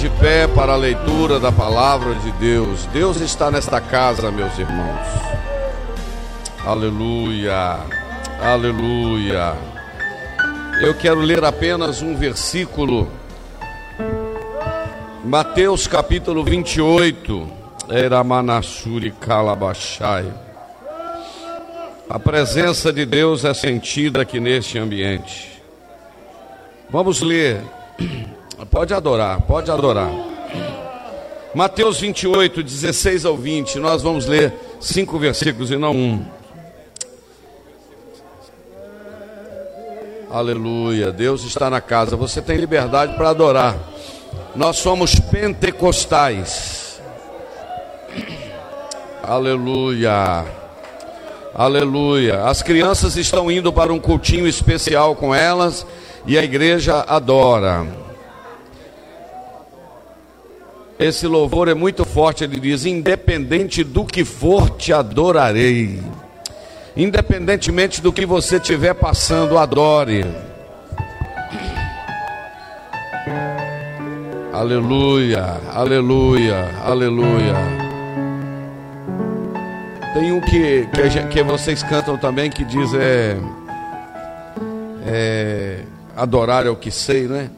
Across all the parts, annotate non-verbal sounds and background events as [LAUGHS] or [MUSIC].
De pé para a leitura da palavra de Deus. Deus está nesta casa, meus irmãos. Aleluia, aleluia. Eu quero ler apenas um versículo. Mateus capítulo 28. Era Manassuri Calabachai. A presença de Deus é sentida aqui neste ambiente. Vamos ler Pode adorar, pode adorar. Mateus 28, 16 ao 20. Nós vamos ler cinco versículos e não um. Aleluia. Deus está na casa. Você tem liberdade para adorar. Nós somos pentecostais. Aleluia. Aleluia. As crianças estão indo para um cultinho especial com elas e a igreja adora. Esse louvor é muito forte, ele diz: Independente do que for, te adorarei. Independentemente do que você estiver passando, adore. Aleluia, aleluia, aleluia. Tem um que, que, que vocês cantam também que diz é, é adorar é o que sei, né?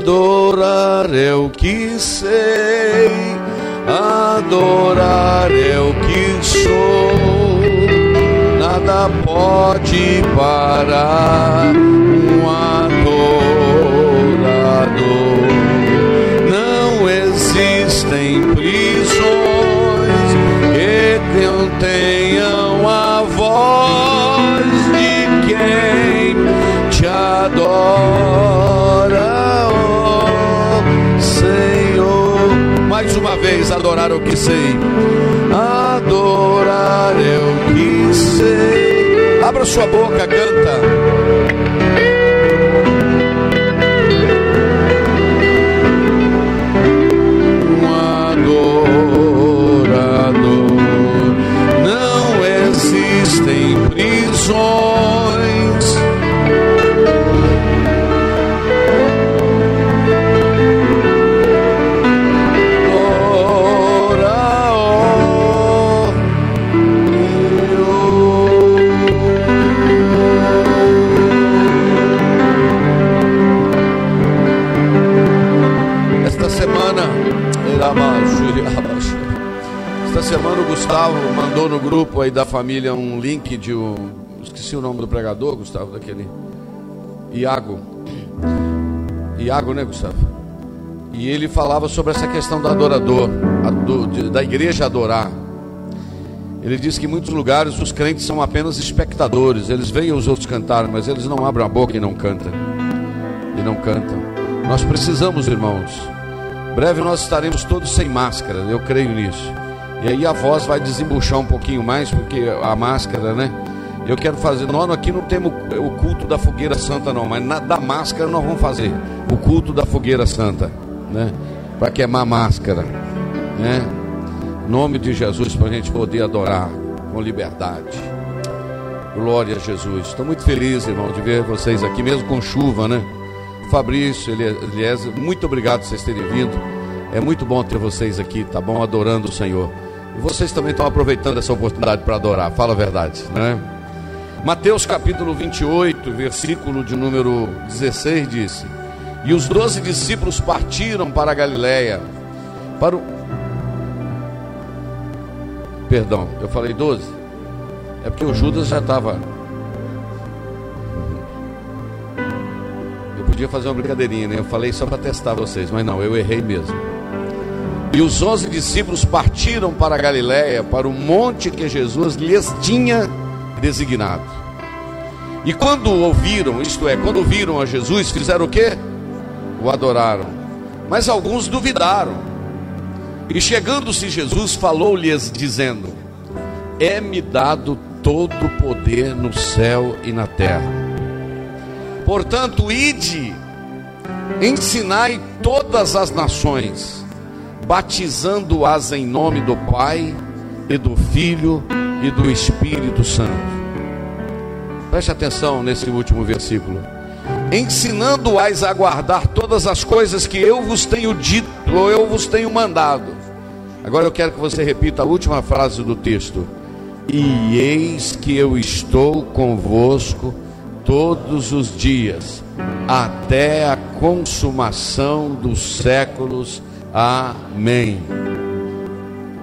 Adorar é o que sei, adorar é o que sou. Nada pode parar adorar o que sei. Adorar é o que sei. Abra sua boca, canta. Mandou no grupo aí da família um link de um. Esqueci o nome do pregador, Gustavo, daquele. Iago. Iago, né, Gustavo? E ele falava sobre essa questão do adorador, do, da igreja adorar. Ele disse que em muitos lugares os crentes são apenas espectadores, eles veem os outros cantarem, mas eles não abrem a boca e não cantam. E não cantam. Nós precisamos, irmãos. Breve nós estaremos todos sem máscara, eu creio nisso. E aí a voz vai desembuchar um pouquinho mais, porque a máscara, né? Eu quero fazer. Nós aqui não temos o culto da fogueira santa, não, mas na, da máscara nós vamos fazer o culto da fogueira santa, né? Para queimar máscara, né? Nome de Jesus, para a gente poder adorar com liberdade. Glória a Jesus. Estou muito feliz, irmão, de ver vocês aqui, mesmo com chuva, né? Fabrício, Eliezer, muito obrigado por vocês terem vindo. É muito bom ter vocês aqui, tá bom? Adorando o Senhor. Vocês também estão aproveitando essa oportunidade para adorar, fala a verdade, né? Mateus capítulo 28, versículo de número 16 disse: E os doze discípulos partiram para a Galiléia, para o. Perdão, eu falei 12? É porque o Judas já estava. Eu podia fazer uma brincadeirinha, né? Eu falei só para testar vocês, mas não, eu errei mesmo. E os onze discípulos partiram para a Galiléia, para o monte que Jesus lhes tinha designado. E quando ouviram, isto é, quando viram a Jesus, fizeram o quê? O adoraram. Mas alguns duvidaram. E chegando-se Jesus, falou-lhes, dizendo: É-me dado todo o poder no céu e na terra. Portanto, ide, ensinai todas as nações, batizando-as em nome do Pai e do Filho e do Espírito Santo. Preste atenção nesse último versículo. Ensinando-as a guardar todas as coisas que eu vos tenho dito ou eu vos tenho mandado. Agora eu quero que você repita a última frase do texto. E eis que eu estou convosco todos os dias, até a consumação dos séculos. Amém.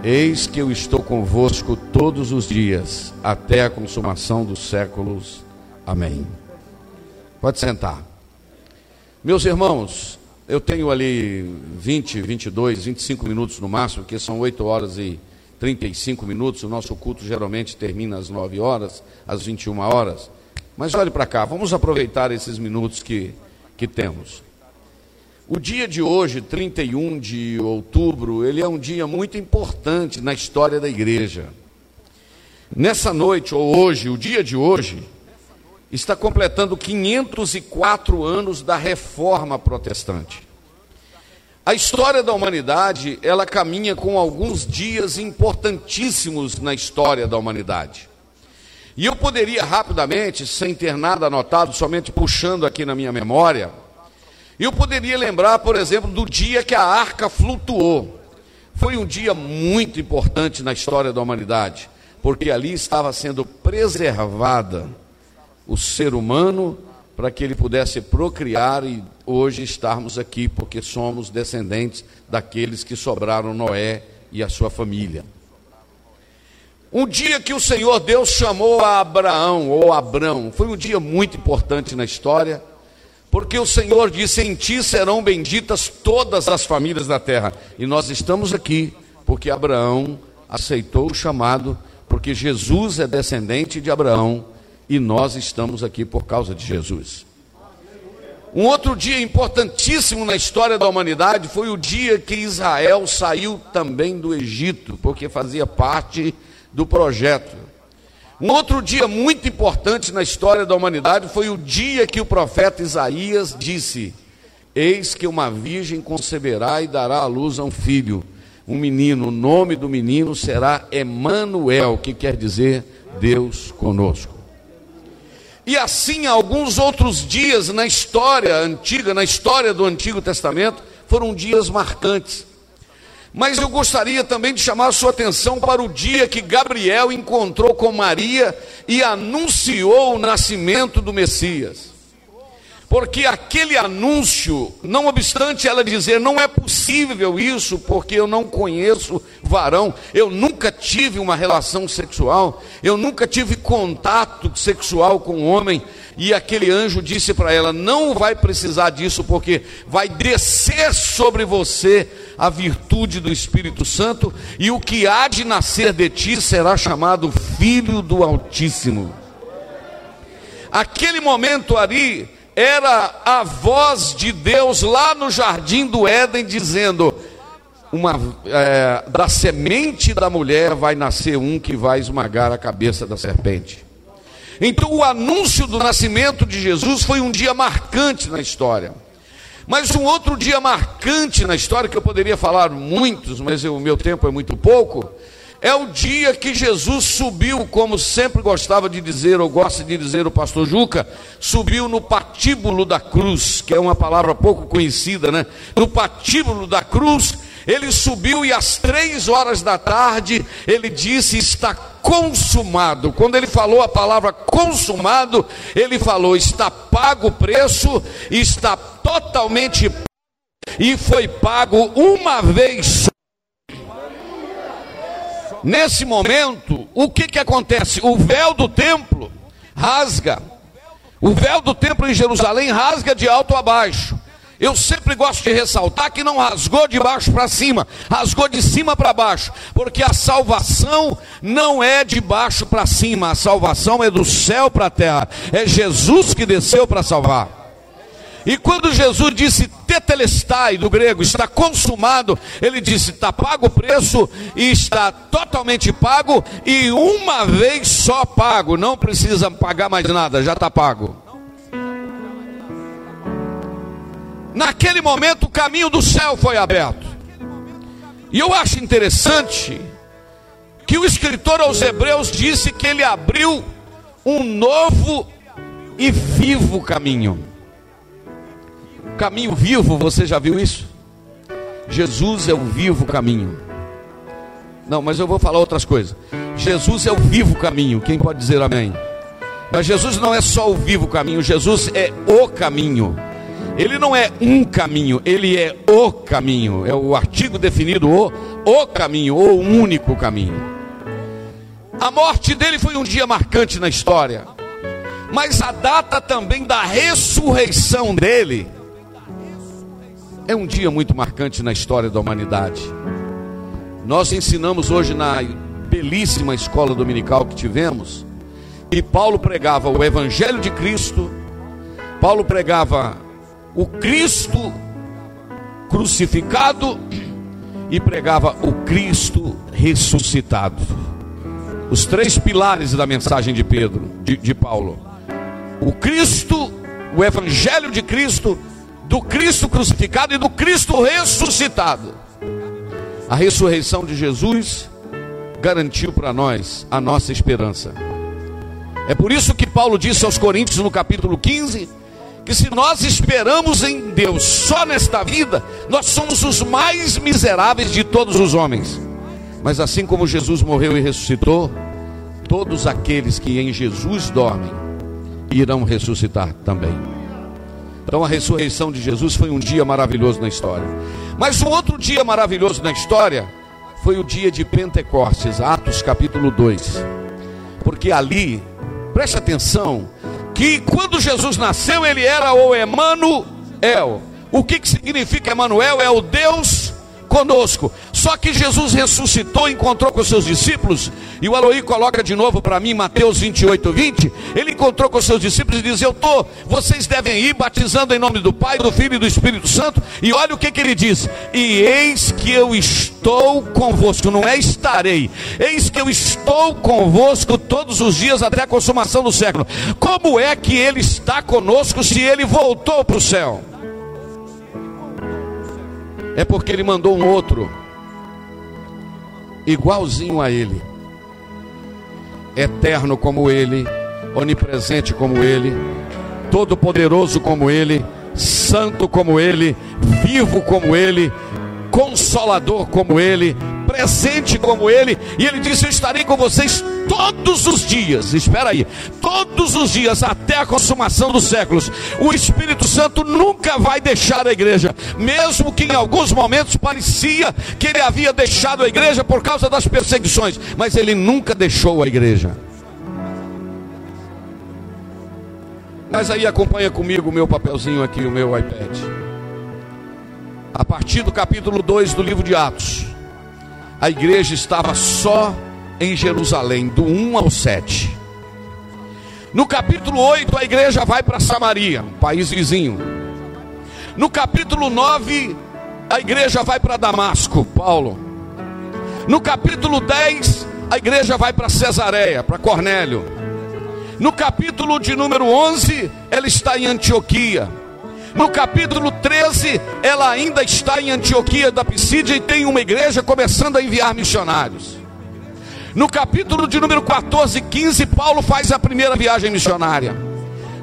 Eis que eu estou convosco todos os dias, até a consumação dos séculos. Amém. Pode sentar. Meus irmãos, eu tenho ali 20, 22, 25 minutos no máximo, porque são 8 horas e 35 minutos. O nosso culto geralmente termina às 9 horas, às 21 horas. Mas olhe para cá, vamos aproveitar esses minutos que, que temos. O dia de hoje, 31 de outubro, ele é um dia muito importante na história da igreja. Nessa noite, ou hoje, o dia de hoje, está completando 504 anos da reforma protestante. A história da humanidade, ela caminha com alguns dias importantíssimos na história da humanidade. E eu poderia rapidamente, sem ter nada anotado, somente puxando aqui na minha memória, eu poderia lembrar, por exemplo, do dia que a arca flutuou. Foi um dia muito importante na história da humanidade, porque ali estava sendo preservada o ser humano para que ele pudesse procriar e hoje estarmos aqui, porque somos descendentes daqueles que sobraram Noé e a sua família. Um dia que o Senhor Deus chamou a Abraão, ou Abrão, foi um dia muito importante na história, porque o Senhor disse: Em ti serão benditas todas as famílias da terra. E nós estamos aqui porque Abraão aceitou o chamado, porque Jesus é descendente de Abraão e nós estamos aqui por causa de Jesus. Um outro dia importantíssimo na história da humanidade foi o dia que Israel saiu também do Egito, porque fazia parte do projeto. Um outro dia muito importante na história da humanidade foi o dia que o profeta Isaías disse: Eis que uma virgem conceberá e dará à luz a um filho, um menino. O nome do menino será Emanuel, que quer dizer Deus conosco. E assim, alguns outros dias na história antiga, na história do Antigo Testamento, foram dias marcantes. Mas eu gostaria também de chamar a sua atenção para o dia que Gabriel encontrou com Maria e anunciou o nascimento do Messias porque aquele anúncio, não obstante ela dizer, não é possível isso, porque eu não conheço varão, eu nunca tive uma relação sexual, eu nunca tive contato sexual com um homem, e aquele anjo disse para ela: não vai precisar disso, porque vai descer sobre você a virtude do Espírito Santo, e o que há de nascer de ti será chamado Filho do Altíssimo. Aquele momento ali, era a voz de Deus lá no jardim do Éden dizendo: uma, é, da semente da mulher vai nascer um que vai esmagar a cabeça da serpente. Então, o anúncio do nascimento de Jesus foi um dia marcante na história. Mas um outro dia marcante na história, que eu poderia falar muitos, mas o meu tempo é muito pouco, é o dia que Jesus subiu, como sempre gostava de dizer, ou gosta de dizer o pastor Juca, subiu no patíbulo da cruz, que é uma palavra pouco conhecida, né? No patíbulo da cruz, Ele subiu e às três horas da tarde ele disse: Está consumado. Quando ele falou a palavra consumado, ele falou: Está pago o preço, está totalmente e foi pago uma vez só. Nesse momento, o que, que acontece? O véu do templo rasga. O véu do templo em Jerusalém rasga de alto a baixo. Eu sempre gosto de ressaltar que não rasgou de baixo para cima, rasgou de cima para baixo, porque a salvação não é de baixo para cima, a salvação é do céu para a terra. É Jesus que desceu para salvar. E quando Jesus disse tetelestai, do grego, está consumado, ele disse: está pago o preço e está totalmente pago e uma vez só pago, não precisa pagar mais nada, já está pago. Naquele momento o caminho do céu foi aberto. E eu acho interessante que o escritor aos Hebreus disse que ele abriu um novo e vivo caminho. Caminho vivo, você já viu isso? Jesus é o vivo caminho. Não, mas eu vou falar outras coisas. Jesus é o vivo caminho. Quem pode dizer amém? Mas Jesus não é só o vivo caminho, Jesus é o caminho. Ele não é um caminho, ele é o caminho. É o artigo definido o, o caminho, o único caminho. A morte dele foi um dia marcante na história. Mas a data também da ressurreição dele é um dia muito marcante na história da humanidade. Nós ensinamos hoje na belíssima escola dominical que tivemos, que Paulo pregava o evangelho de Cristo, Paulo pregava o Cristo crucificado e pregava o Cristo ressuscitado. Os três pilares da mensagem de Pedro, de, de Paulo: o Cristo, o Evangelho de Cristo, do Cristo crucificado e do Cristo ressuscitado. A ressurreição de Jesus garantiu para nós a nossa esperança. É por isso que Paulo disse aos Coríntios no capítulo 15 que se nós esperamos em Deus só nesta vida, nós somos os mais miseráveis de todos os homens. Mas assim como Jesus morreu e ressuscitou, todos aqueles que em Jesus dormem irão ressuscitar também. Então a ressurreição de Jesus foi um dia maravilhoso na história. Mas um outro dia maravilhoso na história foi o dia de Pentecostes, Atos capítulo 2. Porque ali, preste atenção, que quando Jesus nasceu, ele era o Emanuel. O que, que significa Emanuel? É o Deus conosco. Só que Jesus ressuscitou, encontrou com seus discípulos, e o Aloí coloca de novo para mim, Mateus 28, 20. Ele encontrou com seus discípulos e diz: Eu estou, vocês devem ir batizando em nome do Pai, do Filho e do Espírito Santo. E olha o que, que ele diz: E eis que eu estou convosco, não é estarei, eis que eu estou convosco todos os dias até a consumação do século. Como é que ele está conosco se ele voltou para o céu? É porque ele mandou um outro igualzinho a ele, eterno como ele, onipresente como ele, todo-poderoso como ele, santo como ele, vivo como ele, consolador como ele, presente como ele, e ele disse: Eu estarei com vocês todos os dias. Espera aí, todos os dias até a consumação dos séculos. O Espírito Santo nunca vai deixar a igreja, mesmo que em alguns momentos parecia que ele havia deixado a igreja por causa das perseguições, mas ele nunca deixou a igreja. Mas aí acompanha comigo o meu papelzinho aqui, o meu iPad. A partir do capítulo 2 do livro de Atos a igreja estava só em Jerusalém, do 1 ao 7. No capítulo 8, a igreja vai para Samaria, um país vizinho. No capítulo 9, a igreja vai para Damasco, Paulo. No capítulo 10, a igreja vai para Cesareia, para Cornélio. No capítulo de número 11, ela está em Antioquia. No capítulo 13, ela ainda está em Antioquia da Pisídia e tem uma igreja começando a enviar missionários. No capítulo de número 14 e 15, Paulo faz a primeira viagem missionária.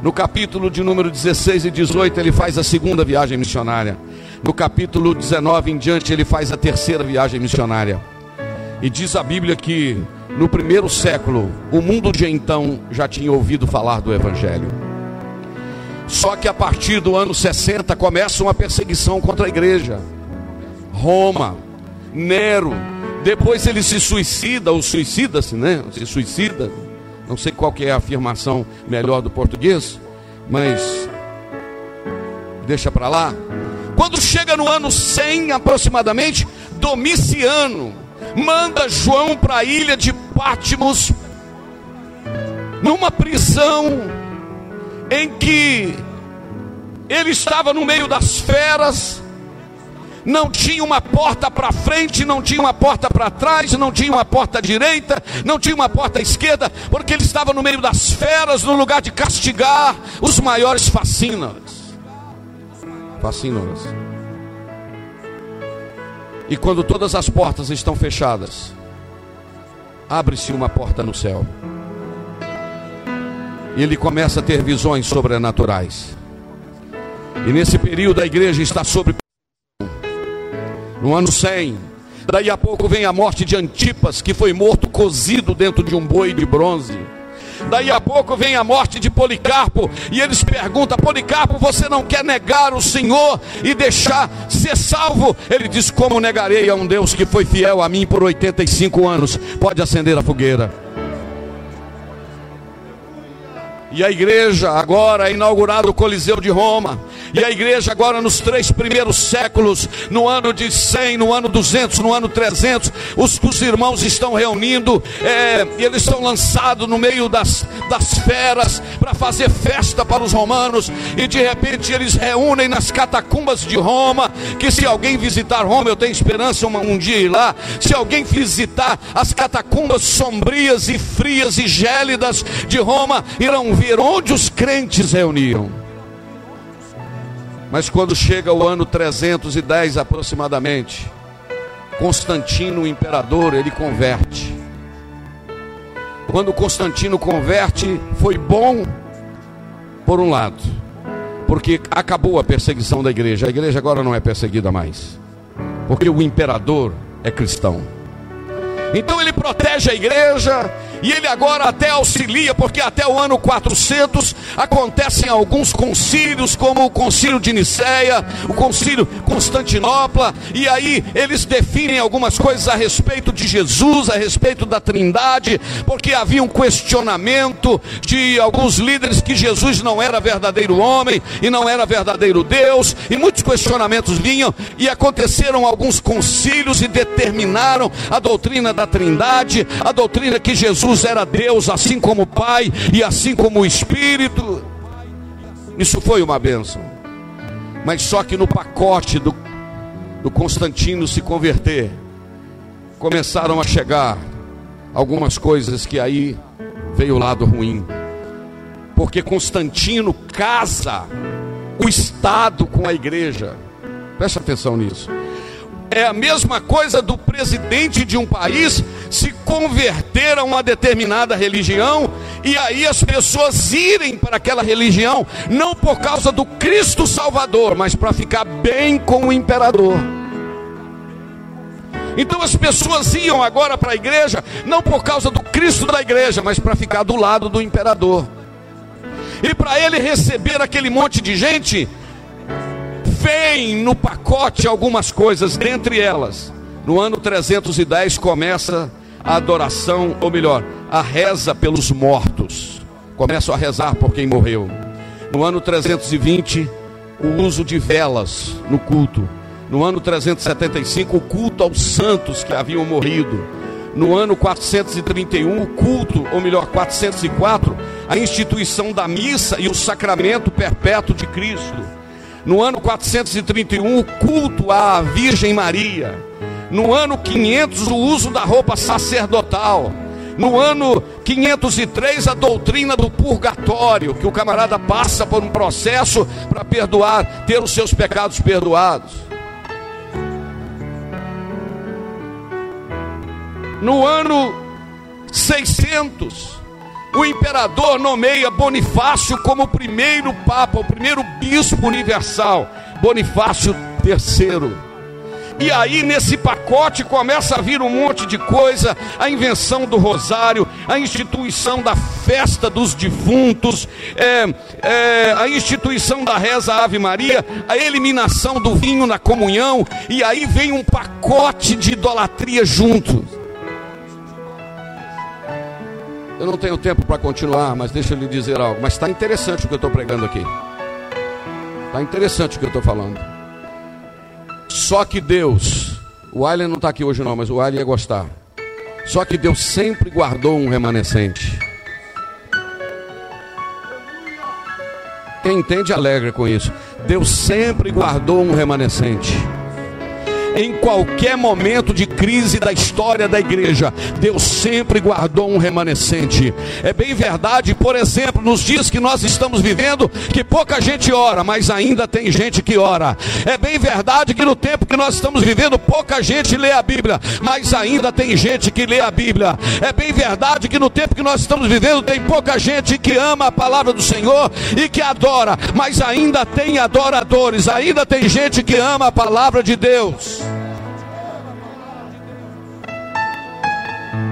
No capítulo de número 16 e 18, ele faz a segunda viagem missionária. No capítulo 19 em diante, ele faz a terceira viagem missionária. E diz a Bíblia que no primeiro século, o mundo de então já tinha ouvido falar do Evangelho. Só que a partir do ano 60 começa uma perseguição contra a igreja. Roma, Nero, depois ele se suicida, ou suicida-se, né? Se suicida. Não sei qual que é a afirmação melhor do português, mas deixa para lá. Quando chega no ano 100 aproximadamente, Domiciano manda João para a ilha de Pátimos, numa prisão em que ele estava no meio das feras, não tinha uma porta para frente, não tinha uma porta para trás, não tinha uma porta direita, não tinha uma porta esquerda, porque ele estava no meio das feras, no lugar de castigar os maiores fascínoras. Fascínoras. E quando todas as portas estão fechadas, abre-se uma porta no céu. Ele começa a ter visões sobrenaturais. E nesse período a igreja está sobre no ano 100. Daí a pouco vem a morte de Antipas, que foi morto cozido dentro de um boi de bronze. Daí a pouco vem a morte de Policarpo, e eles perguntam: Policarpo, você não quer negar o Senhor e deixar ser salvo? Ele diz: Como negarei a um Deus que foi fiel a mim por 85 anos? Pode acender a fogueira. E a igreja agora é inaugurado o Coliseu de Roma. E a igreja agora nos três primeiros séculos, no ano de 100, no ano 200, no ano 300, os, os irmãos estão reunindo, é, eles são lançados no meio das, das feras para fazer festa para os romanos. E de repente eles reúnem nas catacumbas de Roma. Que se alguém visitar Roma, eu tenho esperança um, um dia ir lá. Se alguém visitar as catacumbas sombrias e frias e gélidas de Roma, irão onde os crentes reuniam. Mas quando chega o ano 310 aproximadamente, Constantino, o imperador, ele converte. Quando Constantino converte, foi bom por um lado, porque acabou a perseguição da igreja. A igreja agora não é perseguida mais, porque o imperador é cristão. Então ele protege a igreja e ele agora até auxilia, porque até o ano 400 acontecem alguns concílios, como o concílio de Nicéia, o concílio Constantinopla, e aí eles definem algumas coisas a respeito de Jesus, a respeito da Trindade, porque havia um questionamento de alguns líderes que Jesus não era verdadeiro homem e não era verdadeiro Deus, e muitos questionamentos vinham e aconteceram alguns concílios e determinaram a doutrina da Trindade, a doutrina que Jesus Jesus era Deus, assim como o Pai e assim como o Espírito. Isso foi uma bênção. Mas só que no pacote do, do Constantino se converter, começaram a chegar algumas coisas que aí veio o lado ruim. Porque Constantino casa o Estado com a igreja. Presta atenção nisso. É a mesma coisa do presidente de um país se converter a uma determinada religião e aí as pessoas irem para aquela religião, não por causa do Cristo Salvador, mas para ficar bem com o imperador. Então as pessoas iam agora para a igreja, não por causa do Cristo da igreja, mas para ficar do lado do imperador. E para ele receber aquele monte de gente, vem no pacote algumas coisas, dentre elas, no ano 310 começa a adoração, ou melhor, a reza pelos mortos. Começam a rezar por quem morreu. No ano 320, o uso de velas no culto. No ano 375, o culto aos santos que haviam morrido. No ano 431, o culto, ou melhor, 404, a instituição da missa e o sacramento perpétuo de Cristo. No ano 431, o culto à Virgem Maria. No ano 500, o uso da roupa sacerdotal. No ano 503, a doutrina do purgatório, que o camarada passa por um processo para perdoar, ter os seus pecados perdoados. No ano 600, o imperador nomeia Bonifácio como o primeiro papa, o primeiro bispo universal. Bonifácio Terceiro, e aí nesse pacote começa a vir um monte de coisa: a invenção do rosário, a instituição da festa dos defuntos, é, é, a instituição da reza Ave Maria, a eliminação do vinho na comunhão, e aí vem um pacote de idolatria junto. Eu não tenho tempo para continuar, mas deixa eu lhe dizer algo. Mas está interessante o que eu estou pregando aqui. Está interessante o que eu estou falando. Só que Deus, o William não está aqui hoje não, mas o William ia gostar. Só que Deus sempre guardou um remanescente. Quem entende alegra com isso. Deus sempre guardou um remanescente em qualquer momento de crise da história da igreja, Deus sempre guardou um remanescente. É bem verdade, por exemplo, nos dias que nós estamos vivendo, que pouca gente ora, mas ainda tem gente que ora. É bem verdade que no tempo que nós estamos vivendo, pouca gente lê a Bíblia, mas ainda tem gente que lê a Bíblia. É bem verdade que no tempo que nós estamos vivendo, tem pouca gente que ama a palavra do Senhor e que adora, mas ainda tem adoradores, ainda tem gente que ama a palavra de Deus.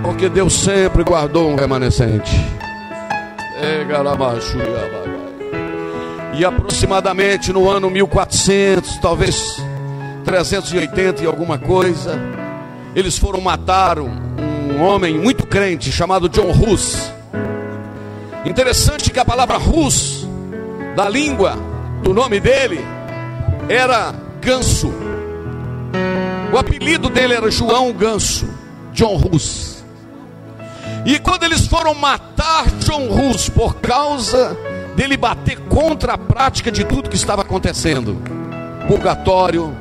Porque Deus sempre guardou um remanescente. E aproximadamente no ano 1400, talvez 380 e alguma coisa, eles foram matar um, um homem muito crente chamado John Hus. Interessante que a palavra Hus, da língua, do nome dele, era ganso. O apelido dele era João Ganso, John Hus. E quando eles foram matar John Hus por causa dele bater contra a prática de tudo que estava acontecendo, purgatório,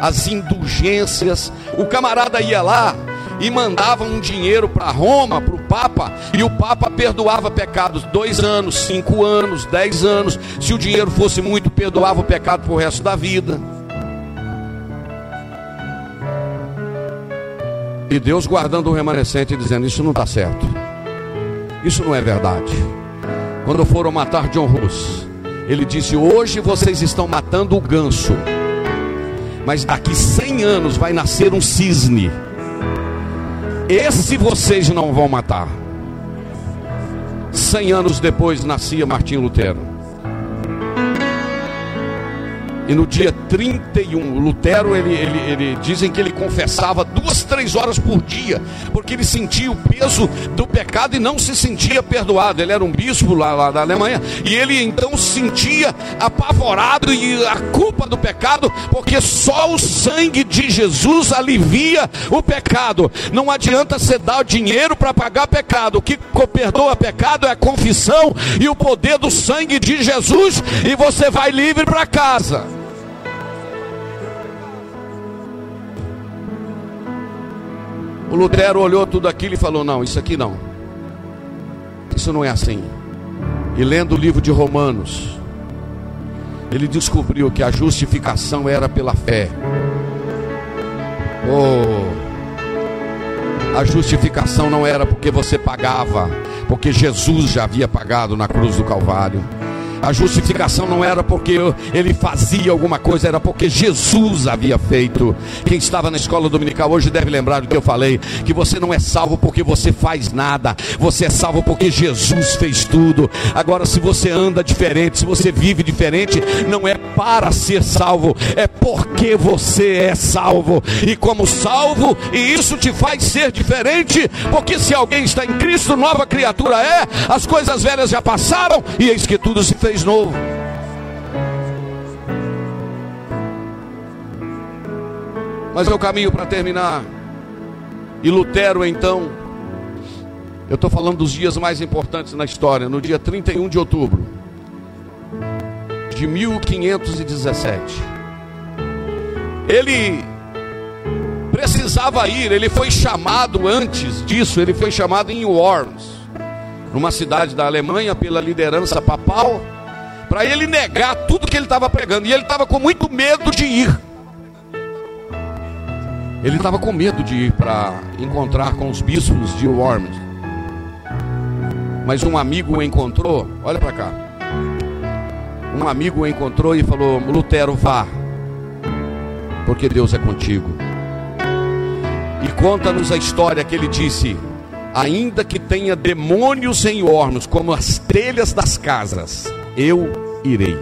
as indulgências, o camarada ia lá e mandava um dinheiro para Roma, para o Papa, e o Papa perdoava pecados dois anos, cinco anos, dez anos. Se o dinheiro fosse muito, perdoava o pecado para o resto da vida. E Deus guardando o remanescente dizendo: Isso não está certo. Isso não é verdade. Quando foram matar John Rus, ele disse: Hoje vocês estão matando o ganso, mas daqui 100 anos vai nascer um cisne. Esse vocês não vão matar. 100 anos depois nascia Martinho Lutero. E no dia 31, Lutero, ele, ele, ele, dizem que ele confessava duas, três horas por dia, porque ele sentia o peso do pecado e não se sentia perdoado. Ele era um bispo lá, lá da Alemanha, e ele então se sentia apavorado e a culpa do pecado, porque só o sangue de Jesus alivia o pecado. Não adianta você dar dinheiro para pagar pecado. O que perdoa pecado é a confissão e o poder do sangue de Jesus, e você vai livre para casa. O Lutero olhou tudo aquilo e falou: Não, isso aqui não. Isso não é assim. E lendo o livro de Romanos, ele descobriu que a justificação era pela fé. Oh, a justificação não era porque você pagava, porque Jesus já havia pagado na cruz do Calvário. A justificação não era porque ele fazia alguma coisa, era porque Jesus havia feito. Quem estava na escola dominical hoje deve lembrar do que eu falei: que você não é salvo porque você faz nada, você é salvo porque Jesus fez tudo. Agora, se você anda diferente, se você vive diferente, não é para ser salvo, é porque você é salvo. E como salvo, e isso te faz ser diferente, porque se alguém está em Cristo, nova criatura é, as coisas velhas já passaram e eis que tudo se fez novo. Mas é o caminho para terminar. E Lutero, então, eu estou falando dos dias mais importantes na história, no dia 31 de outubro de 1517. Ele precisava ir, ele foi chamado antes disso, ele foi chamado em Worms, numa cidade da Alemanha, pela liderança papal para ele negar tudo que ele estava pregando. E ele estava com muito medo de ir. Ele estava com medo de ir para encontrar com os bispos de Worms. Mas um amigo o encontrou, olha para cá. Um amigo o encontrou e falou: Lutero, vá. porque Deus é contigo. E conta-nos a história que ele disse: ainda que tenha demônios em hornos, como as telhas das casas, eu irei.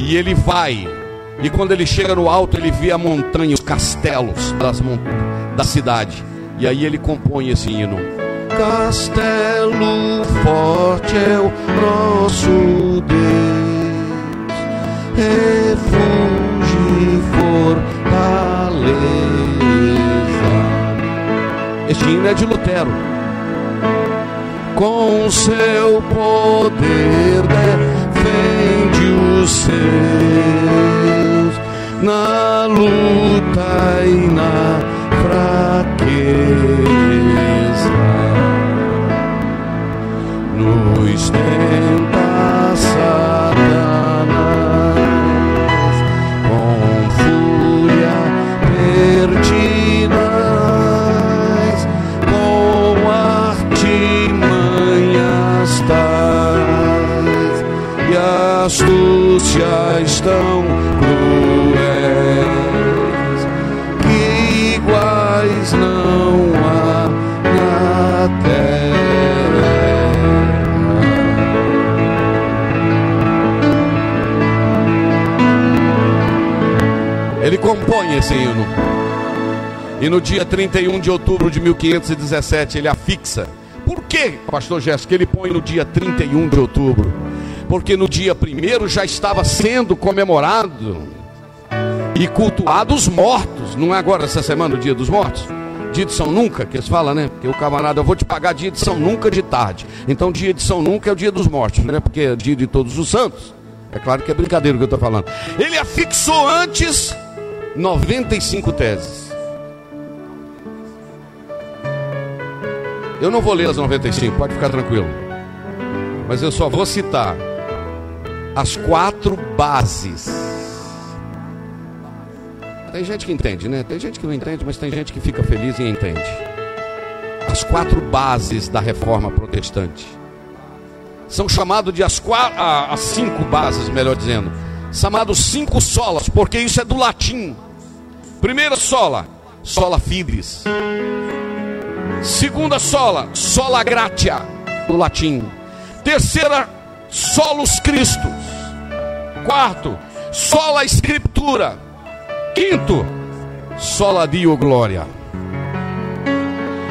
E ele vai, e quando ele chega no alto, ele vê a montanha, os castelos das, da cidade. E aí ele compõe esse hino. Castelo forte é o nosso Deus, refúgio fortaleza. Este hino é de Lutero. Com seu poder defende os seus na luta e na fraqueza. Nos tenta estão cruéis que iguais não há na terra. Ele compõe esse hino. E no dia 31 de outubro de 1517 ele afixa. Por que, pastor Jéssica, ele põe no dia 31 de outubro? Porque no dia 1 já estava sendo comemorado e cultuado os mortos. Não é agora essa semana o dia dos mortos? Dia de São Nunca, que eles falam, né? Porque o camarada, eu vou te pagar dia de São Nunca de tarde. Então dia de São Nunca é o dia dos mortos, né? Porque é dia de todos os santos. É claro que é brincadeira o que eu estou falando. Ele afixou antes 95 teses. Eu não vou ler as 95, pode ficar tranquilo. Mas eu só vou citar as quatro bases. Tem gente que entende, né? Tem gente que não entende, mas tem gente que fica feliz e entende. As quatro bases da reforma protestante são chamados de as, quatro, as cinco bases, melhor dizendo, chamados cinco solas, porque isso é do latim. Primeira sola, sola fidelis. Segunda sola, sola gratia, do latim. Terceira, solus Christus. Quarto, sola escritura. Quinto, sola dio glória.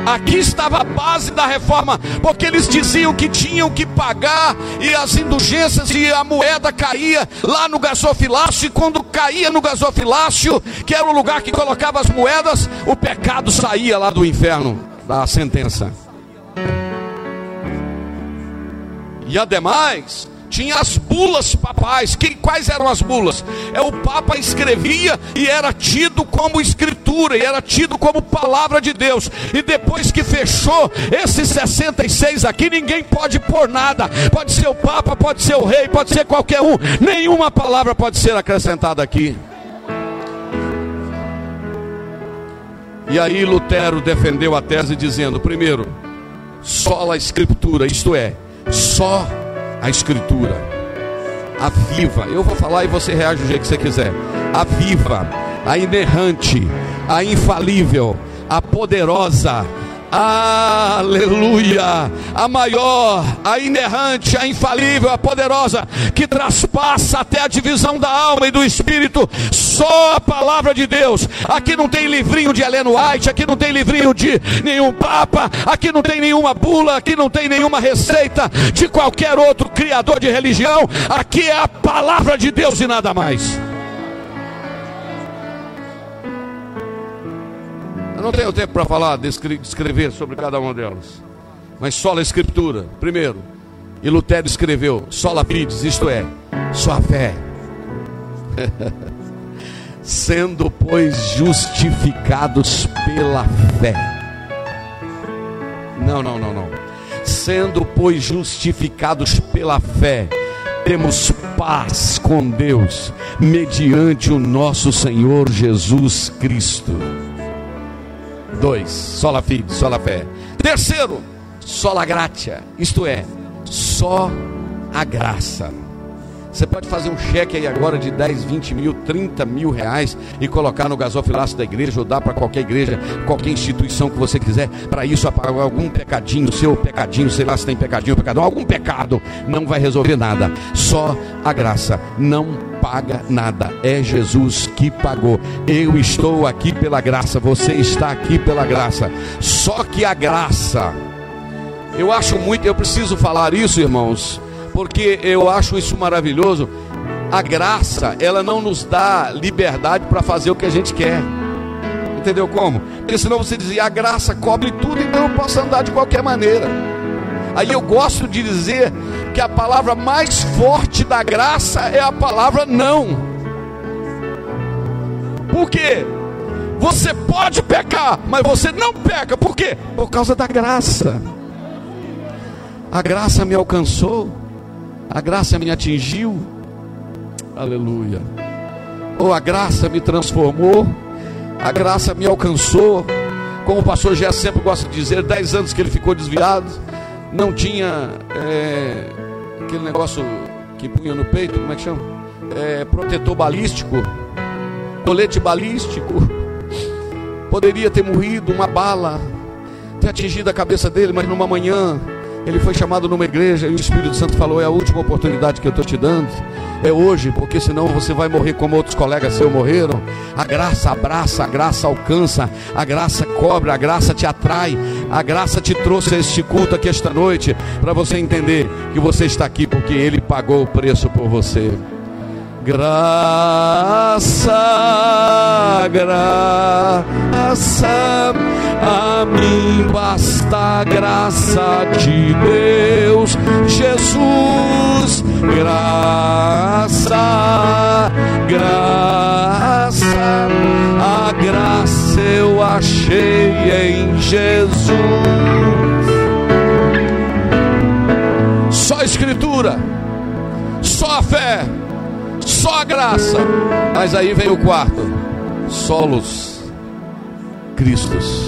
Aqui estava a base da reforma, porque eles diziam que tinham que pagar e as indulgências e a moeda caía lá no gasofilácio, e quando caía no gasofilácio, que era o lugar que colocava as moedas, o pecado saía lá do inferno, da sentença. E ademais, tinha as bulas papais. Que, quais eram as bulas? É o Papa escrevia e era tido como escritura, e era tido como palavra de Deus. E depois que fechou esses 66 aqui, ninguém pode pôr nada. Pode ser o Papa, pode ser o rei, pode ser qualquer um. Nenhuma palavra pode ser acrescentada aqui. E aí Lutero defendeu a tese dizendo: primeiro, só a escritura, isto é, só a escritura, a viva. Eu vou falar e você reage do jeito que você quiser. A viva, a inerrante, a infalível, a poderosa, Aleluia! A maior, a inerrante, a infalível, a poderosa, que traspassa até a divisão da alma e do espírito, só a palavra de Deus. Aqui não tem livrinho de Heleno White, aqui não tem livrinho de nenhum papa, aqui não tem nenhuma bula, aqui não tem nenhuma receita de qualquer outro criador de religião. Aqui é a palavra de Deus e nada mais. Eu não tenho tempo para falar, descrever sobre cada uma delas. Mas só a escritura, primeiro. E Lutero escreveu, sola fides, isto é, só a fé. [LAUGHS] Sendo, pois, justificados pela fé. Não, não, não, não. Sendo, pois, justificados pela fé, temos paz com Deus, mediante o nosso Senhor Jesus Cristo. Dois, sola fide, sola fé. Terceiro, sola gratia, isto é, só a graça. Você pode fazer um cheque aí agora de 10, 20 mil, 30 mil reais e colocar no gasofilaço da igreja ou dar para qualquer igreja, qualquer instituição que você quiser. Para isso, apagar algum pecadinho, seu pecadinho, sei lá se tem pecadinho pecadão, algum pecado, não vai resolver nada. Só a graça não paga nada. É Jesus que pagou. Eu estou aqui pela graça, você está aqui pela graça. Só que a graça, eu acho muito, eu preciso falar isso, irmãos porque eu acho isso maravilhoso. A graça, ela não nos dá liberdade para fazer o que a gente quer. Entendeu como? Porque senão você dizia, a graça cobre tudo, então eu posso andar de qualquer maneira. Aí eu gosto de dizer que a palavra mais forte da graça é a palavra não. Por quê? Você pode pecar, mas você não peca. Por quê? Por causa da graça. A graça me alcançou. A graça me atingiu. Aleluia. Ou oh, a graça me transformou. A graça me alcançou. Como o pastor Gé sempre gosta de dizer, dez anos que ele ficou desviado, não tinha é, aquele negócio que punha no peito, como é que chama? É, protetor balístico, colete balístico. Poderia ter morrido uma bala, ter atingido a cabeça dele, mas numa manhã ele foi chamado numa igreja e o Espírito Santo falou: É a última oportunidade que eu estou te dando. É hoje, porque senão você vai morrer como outros colegas seus morreram. A graça abraça, a graça alcança, a graça cobra, a graça te atrai, a graça te trouxe a este culto aqui esta noite, para você entender que você está aqui porque Ele pagou o preço por você. Graça, graça a mim basta a graça de Deus, Jesus, graça, graça, a graça eu achei em Jesus. Só a Escritura, só a fé, só a graça. Mas aí vem o quarto: solos, Cristos.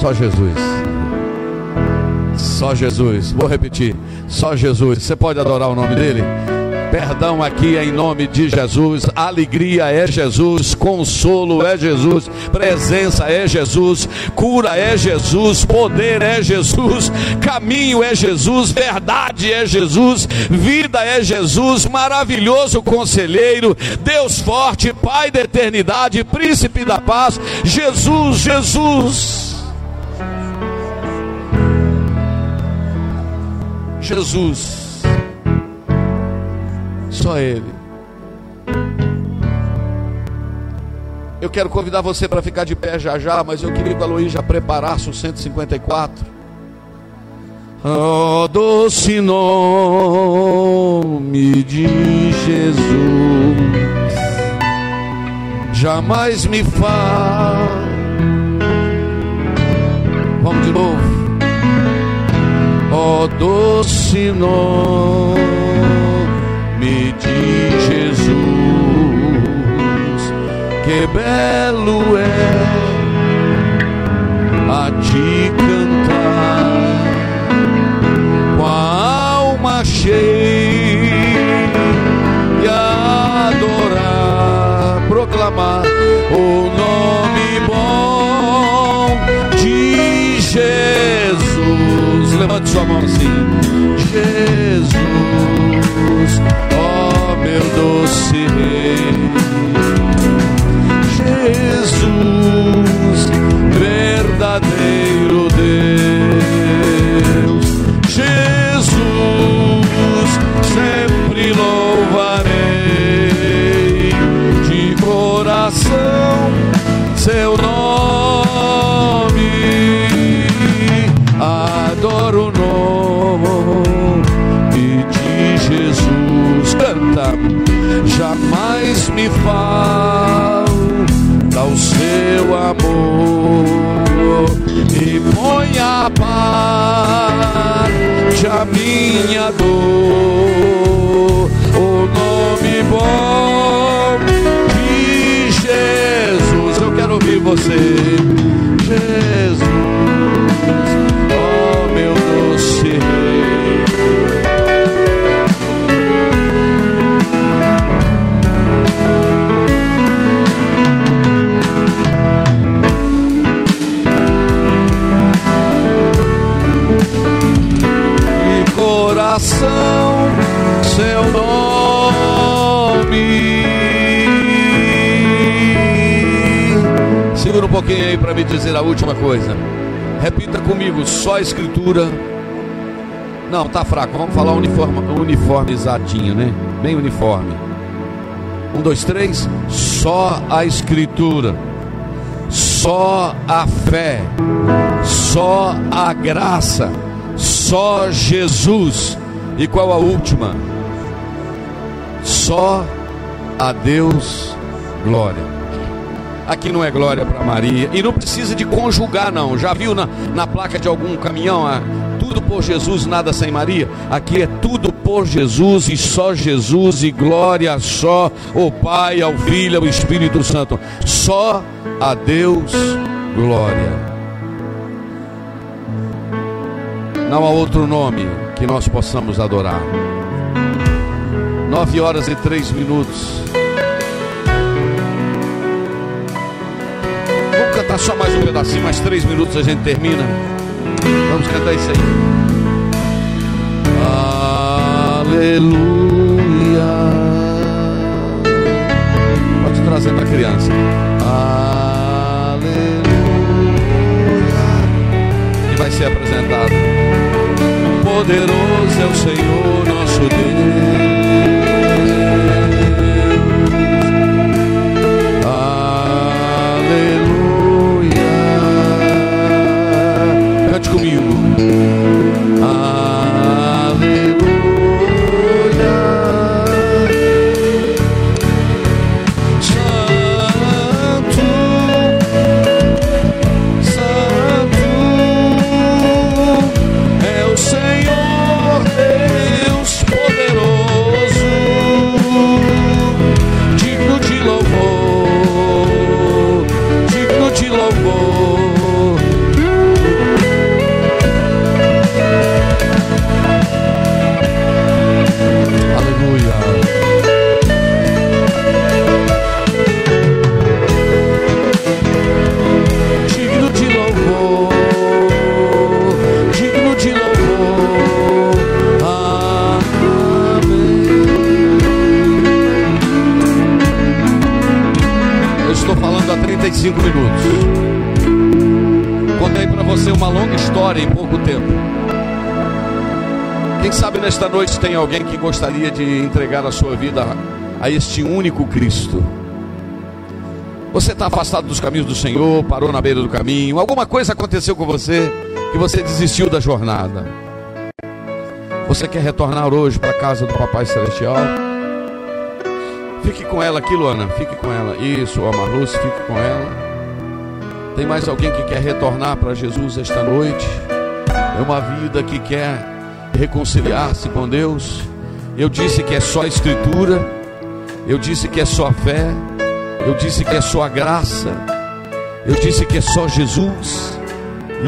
Só Jesus. Só Jesus. Vou repetir. Só Jesus. Você pode adorar o nome dele? Perdão aqui é em nome de Jesus. Alegria é Jesus. Consolo é Jesus. Presença é Jesus. Cura é Jesus. Poder é Jesus. Caminho é Jesus. Verdade é Jesus. Vida é Jesus. Maravilhoso conselheiro. Deus forte. Pai da eternidade. Príncipe da paz. Jesus, Jesus. Jesus. Só Ele. Eu quero convidar você para ficar de pé já já, mas eu queria que a Luiz já preparasse o 154. Oh, doce nome de Jesus, jamais me faz. Vamos de novo ó doce nome de Jesus, que belo é a te cantar com a alma cheia e adorar, proclamar o nome bom de Jesus levante sua mão assim. Jesus, ó meu doce rei. Jesus, verdadeiro Deus. Jesus, sempre louvarei de coração seu jamais me falta o seu amor e põe a parte a minha dor. O nome bom de Jesus, eu quero ouvir você, Jesus. Nação seu nome. Segura um pouquinho aí para me dizer a última coisa. Repita comigo, só a escritura. Não, tá fraco. Vamos falar uniforme, uniformizadinho, né? Bem uniforme. Um, dois, três. Só a escritura. Só a fé. Só a graça. Só Jesus. E qual a última? Só a Deus glória. Aqui não é glória para Maria. E não precisa de conjugar, não. Já viu na, na placa de algum caminhão? Ah, tudo por Jesus, nada sem Maria. Aqui é tudo por Jesus e só Jesus e glória só o Pai, ao Filho, ao Espírito Santo. Só a Deus glória. Não há outro nome que nós possamos adorar. Nove horas e três minutos. cantar só mais um pedacinho, mais três minutos a gente termina. Vamos cantar isso aí. Aleluia. Pode trazer para a criança. Aleluia. E vai ser apresentado. Poderoso é o Senhor nosso Deus. Gostaria de entregar a sua vida a este único Cristo. Você está afastado dos caminhos do Senhor, parou na beira do caminho, alguma coisa aconteceu com você que você desistiu da jornada. Você quer retornar hoje para a casa do Papai Celestial? Fique com ela aqui, Luana. Fique com ela. Isso, Marluz, fique com ela. Tem mais alguém que quer retornar para Jesus esta noite? É uma vida que quer reconciliar-se com Deus. Eu disse que é só a Escritura, eu disse que é só a fé, eu disse que é só a graça, eu disse que é só Jesus,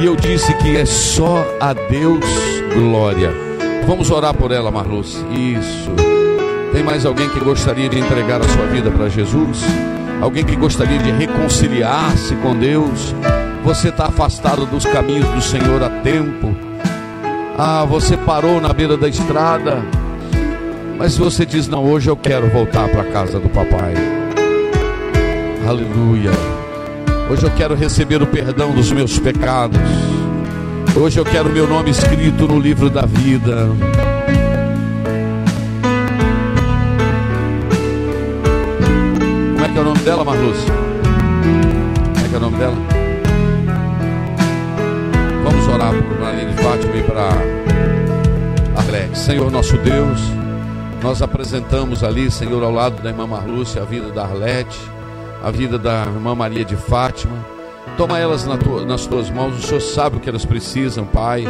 e eu disse que é só a Deus glória. Vamos orar por ela, Marluce. Isso. Tem mais alguém que gostaria de entregar a sua vida para Jesus? Alguém que gostaria de reconciliar-se com Deus? Você está afastado dos caminhos do Senhor há tempo ah, você parou na beira da estrada. Mas você diz: Não, hoje eu quero voltar para a casa do papai. Aleluia. Hoje eu quero receber o perdão dos meus pecados. Hoje eu quero meu nome escrito no livro da vida. Como é que é o nome dela, Marlúcia? Como é que é o nome dela? Vamos orar por Maria de Fátima e para Alex. Senhor nosso Deus, nós apresentamos ali, Senhor, ao lado da irmã Marlúcia, a vida da Arlete, a vida da irmã Maria de Fátima. Toma elas na tua, nas tuas mãos, o Senhor sabe o que elas precisam, Pai.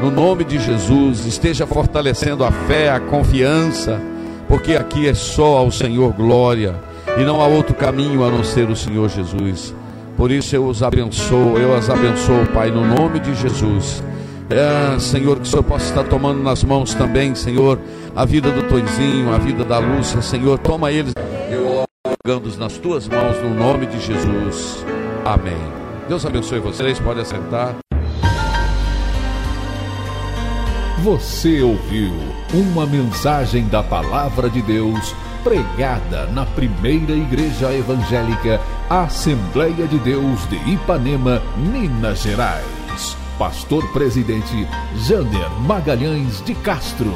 No nome de Jesus, esteja fortalecendo a fé, a confiança, porque aqui é só ao Senhor glória e não há outro caminho a não ser o Senhor Jesus. Por isso eu os abençoo, eu as abençoo, Pai, no nome de Jesus. É, Senhor, que o Senhor possa estar tomando nas mãos também, Senhor, a vida do Toizinho, a vida da Lúcia, Senhor, toma eles, eu jogando nas tuas mãos, no nome de Jesus. Amém. Deus abençoe vocês, pode assentar. Você ouviu uma mensagem da Palavra de Deus pregada na primeira Igreja Evangélica Assembleia de Deus de Ipanema, Minas Gerais. Pastor Presidente Jander Magalhães de Castro.